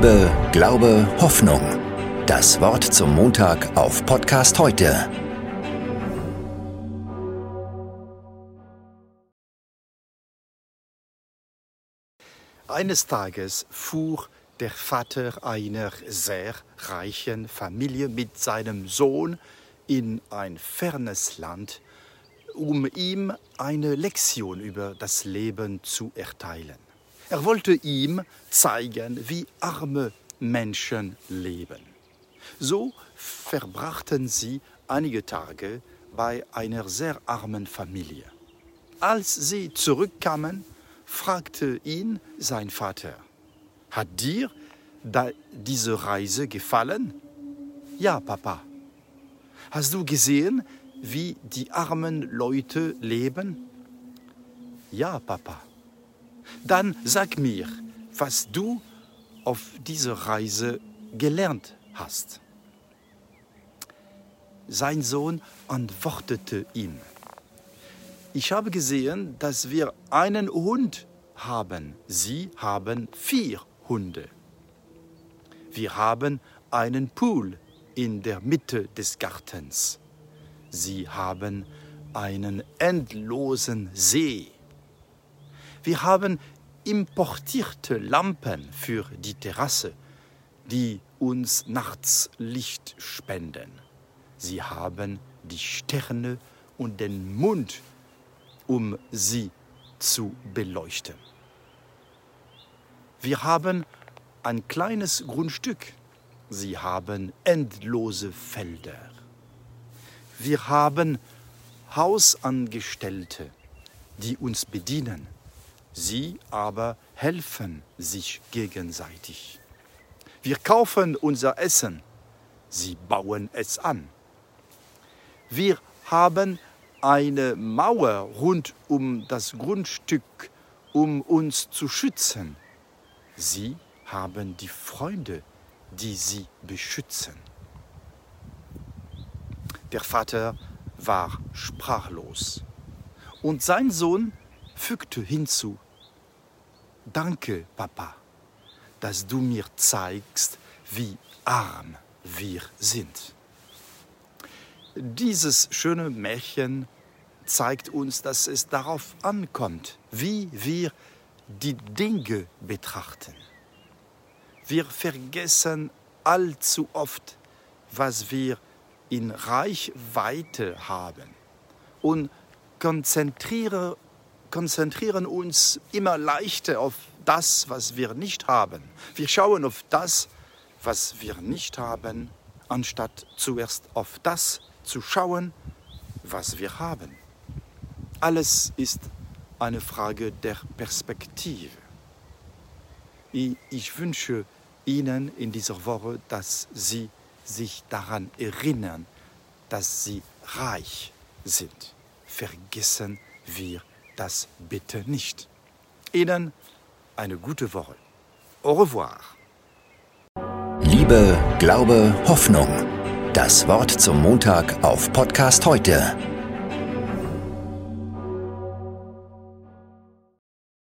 Liebe, Glaube, Hoffnung. Das Wort zum Montag auf Podcast heute. Eines Tages fuhr der Vater einer sehr reichen Familie mit seinem Sohn in ein fernes Land, um ihm eine Lektion über das Leben zu erteilen. Er wollte ihm zeigen, wie arme Menschen leben. So verbrachten sie einige Tage bei einer sehr armen Familie. Als sie zurückkamen, fragte ihn sein Vater, hat dir diese Reise gefallen? Ja, Papa. Hast du gesehen, wie die armen Leute leben? Ja, Papa. Dann sag mir, was du auf dieser Reise gelernt hast. Sein Sohn antwortete ihm, ich habe gesehen, dass wir einen Hund haben. Sie haben vier Hunde. Wir haben einen Pool in der Mitte des Gartens. Sie haben einen endlosen See. Wir haben importierte Lampen für die Terrasse, die uns nachts Licht spenden. Sie haben die Sterne und den Mund, um sie zu beleuchten. Wir haben ein kleines Grundstück. Sie haben endlose Felder. Wir haben Hausangestellte, die uns bedienen. Sie aber helfen sich gegenseitig. Wir kaufen unser Essen. Sie bauen es an. Wir haben eine Mauer rund um das Grundstück, um uns zu schützen. Sie haben die Freunde, die sie beschützen. Der Vater war sprachlos und sein Sohn fügte hinzu, Danke, Papa, dass du mir zeigst, wie arm wir sind. Dieses schöne Märchen zeigt uns, dass es darauf ankommt, wie wir die Dinge betrachten. Wir vergessen allzu oft, was wir in Reichweite haben und konzentrieren, konzentrieren uns immer leichter auf das, was wir nicht haben. Wir schauen auf das, was wir nicht haben, anstatt zuerst auf das zu schauen, was wir haben. Alles ist eine Frage der Perspektive. Ich wünsche Ihnen in dieser Woche, dass Sie sich daran erinnern, dass Sie reich sind. Vergessen wir das bitte nicht. Ihnen eine gute Woche. Au revoir. Liebe, Glaube, Hoffnung. Das Wort zum Montag auf Podcast heute